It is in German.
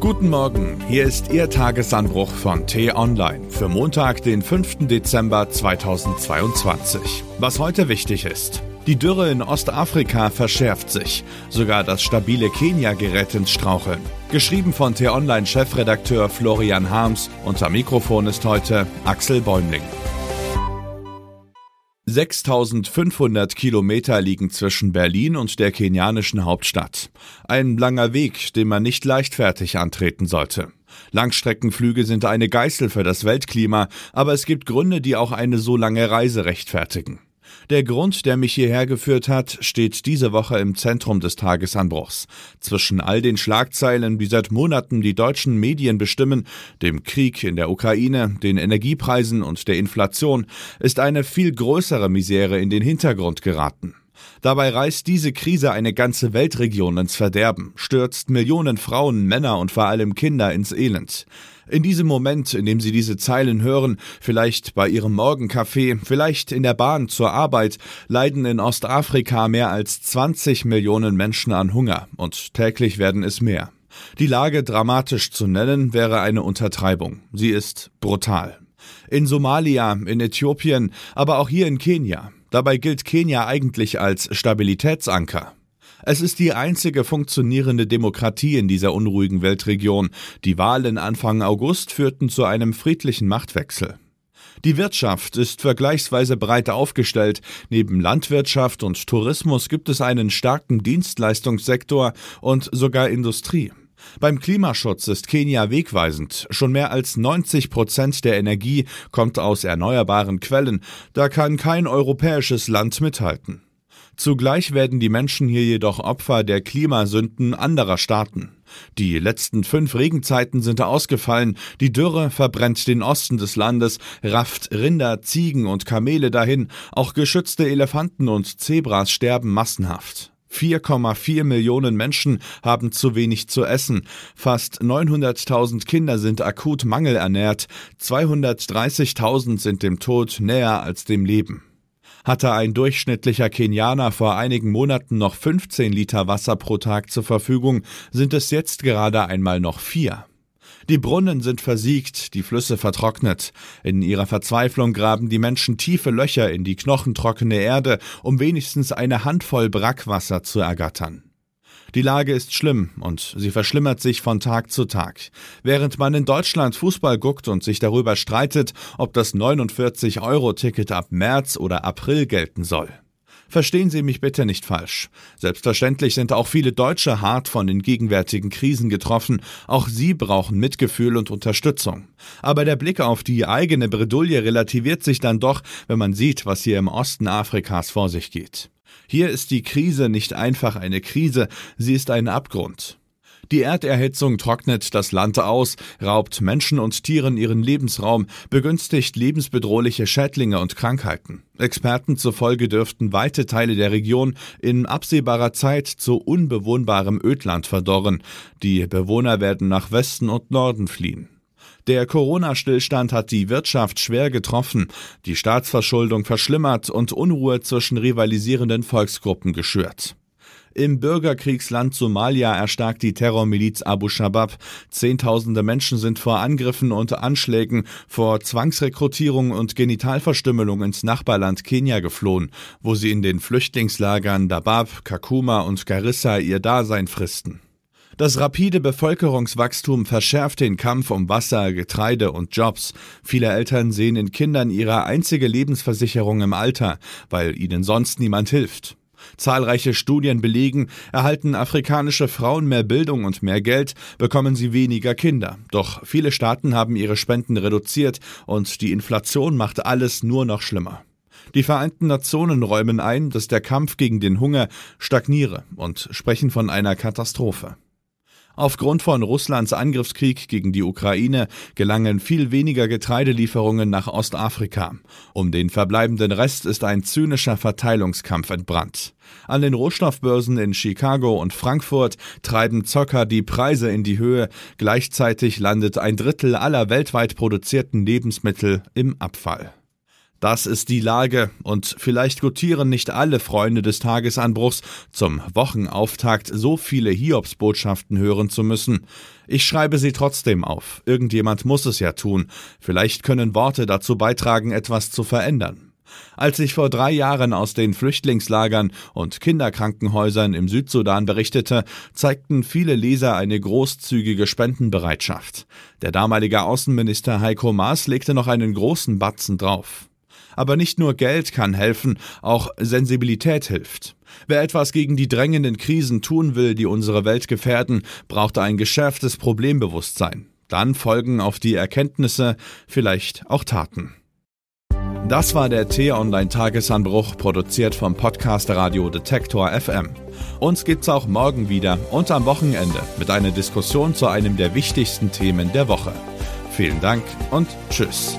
Guten Morgen, hier ist Ihr Tagesanbruch von T-Online für Montag, den 5. Dezember 2022. Was heute wichtig ist. Die Dürre in Ostafrika verschärft sich. Sogar das stabile Kenia gerät ins Straucheln. Geschrieben von T-Online-Chefredakteur Florian Harms. Unser Mikrofon ist heute Axel Bäumling. 6500 Kilometer liegen zwischen Berlin und der kenianischen Hauptstadt. Ein langer Weg, den man nicht leichtfertig antreten sollte. Langstreckenflüge sind eine Geißel für das Weltklima, aber es gibt Gründe, die auch eine so lange Reise rechtfertigen. Der Grund, der mich hierher geführt hat, steht diese Woche im Zentrum des Tagesanbruchs. Zwischen all den Schlagzeilen, die seit Monaten die deutschen Medien bestimmen, dem Krieg in der Ukraine, den Energiepreisen und der Inflation, ist eine viel größere Misere in den Hintergrund geraten. Dabei reißt diese Krise eine ganze Weltregion ins Verderben, stürzt Millionen Frauen, Männer und vor allem Kinder ins Elend. In diesem Moment, in dem Sie diese Zeilen hören, vielleicht bei Ihrem Morgenkaffee, vielleicht in der Bahn zur Arbeit, leiden in Ostafrika mehr als 20 Millionen Menschen an Hunger und täglich werden es mehr. Die Lage dramatisch zu nennen wäre eine Untertreibung. Sie ist brutal. In Somalia, in Äthiopien, aber auch hier in Kenia. Dabei gilt Kenia eigentlich als Stabilitätsanker. Es ist die einzige funktionierende Demokratie in dieser unruhigen Weltregion. Die Wahlen Anfang August führten zu einem friedlichen Machtwechsel. Die Wirtschaft ist vergleichsweise breit aufgestellt. Neben Landwirtschaft und Tourismus gibt es einen starken Dienstleistungssektor und sogar Industrie. Beim Klimaschutz ist Kenia wegweisend. Schon mehr als 90 Prozent der Energie kommt aus erneuerbaren Quellen. Da kann kein europäisches Land mithalten. Zugleich werden die Menschen hier jedoch Opfer der Klimasünden anderer Staaten. Die letzten fünf Regenzeiten sind ausgefallen, die Dürre verbrennt den Osten des Landes, rafft Rinder, Ziegen und Kamele dahin, auch geschützte Elefanten und Zebras sterben massenhaft. 4,4 Millionen Menschen haben zu wenig zu essen, fast 900.000 Kinder sind akut mangelernährt, 230.000 sind dem Tod näher als dem Leben. Hatte ein durchschnittlicher Kenianer vor einigen Monaten noch 15 Liter Wasser pro Tag zur Verfügung, sind es jetzt gerade einmal noch vier. Die Brunnen sind versiegt, die Flüsse vertrocknet. In ihrer Verzweiflung graben die Menschen tiefe Löcher in die knochentrockene Erde, um wenigstens eine Handvoll Brackwasser zu ergattern. Die Lage ist schlimm und sie verschlimmert sich von Tag zu Tag. Während man in Deutschland Fußball guckt und sich darüber streitet, ob das 49-Euro-Ticket ab März oder April gelten soll. Verstehen Sie mich bitte nicht falsch. Selbstverständlich sind auch viele Deutsche hart von den gegenwärtigen Krisen getroffen. Auch sie brauchen Mitgefühl und Unterstützung. Aber der Blick auf die eigene Bredouille relativiert sich dann doch, wenn man sieht, was hier im Osten Afrikas vor sich geht. Hier ist die Krise nicht einfach eine Krise, sie ist ein Abgrund. Die Erderhitzung trocknet das Land aus, raubt Menschen und Tieren ihren Lebensraum, begünstigt lebensbedrohliche Schädlinge und Krankheiten. Experten zufolge dürften weite Teile der Region in absehbarer Zeit zu unbewohnbarem Ödland verdorren. Die Bewohner werden nach Westen und Norden fliehen. Der Corona-Stillstand hat die Wirtschaft schwer getroffen, die Staatsverschuldung verschlimmert und Unruhe zwischen rivalisierenden Volksgruppen geschürt. Im Bürgerkriegsland Somalia erstarkt die Terrormiliz Abu Shabab. Zehntausende Menschen sind vor Angriffen und Anschlägen, vor Zwangsrekrutierung und Genitalverstümmelung ins Nachbarland Kenia geflohen, wo sie in den Flüchtlingslagern Dabab, Kakuma und Garissa ihr Dasein fristen. Das rapide Bevölkerungswachstum verschärft den Kampf um Wasser, Getreide und Jobs. Viele Eltern sehen in Kindern ihre einzige Lebensversicherung im Alter, weil ihnen sonst niemand hilft. Zahlreiche Studien belegen, erhalten afrikanische Frauen mehr Bildung und mehr Geld, bekommen sie weniger Kinder. Doch viele Staaten haben ihre Spenden reduziert und die Inflation macht alles nur noch schlimmer. Die Vereinten Nationen räumen ein, dass der Kampf gegen den Hunger stagniere und sprechen von einer Katastrophe. Aufgrund von Russlands Angriffskrieg gegen die Ukraine gelangen viel weniger Getreidelieferungen nach Ostafrika. Um den verbleibenden Rest ist ein zynischer Verteilungskampf entbrannt. An den Rohstoffbörsen in Chicago und Frankfurt treiben Zocker die Preise in die Höhe, gleichzeitig landet ein Drittel aller weltweit produzierten Lebensmittel im Abfall. Das ist die Lage und vielleicht gutieren nicht alle Freunde des Tagesanbruchs, zum Wochenauftakt so viele Hiobsbotschaften hören zu müssen. Ich schreibe sie trotzdem auf. Irgendjemand muss es ja tun. Vielleicht können Worte dazu beitragen, etwas zu verändern. Als ich vor drei Jahren aus den Flüchtlingslagern und Kinderkrankenhäusern im Südsudan berichtete, zeigten viele Leser eine großzügige Spendenbereitschaft. Der damalige Außenminister Heiko Maas legte noch einen großen Batzen drauf. Aber nicht nur Geld kann helfen, auch Sensibilität hilft. Wer etwas gegen die drängenden Krisen tun will, die unsere Welt gefährden, braucht ein geschärftes Problembewusstsein. Dann folgen auf die Erkenntnisse vielleicht auch Taten. Das war der T-Online-Tagesanbruch, produziert vom Podcast Radio Detektor FM. Uns gibt's auch morgen wieder und am Wochenende mit einer Diskussion zu einem der wichtigsten Themen der Woche. Vielen Dank und Tschüss.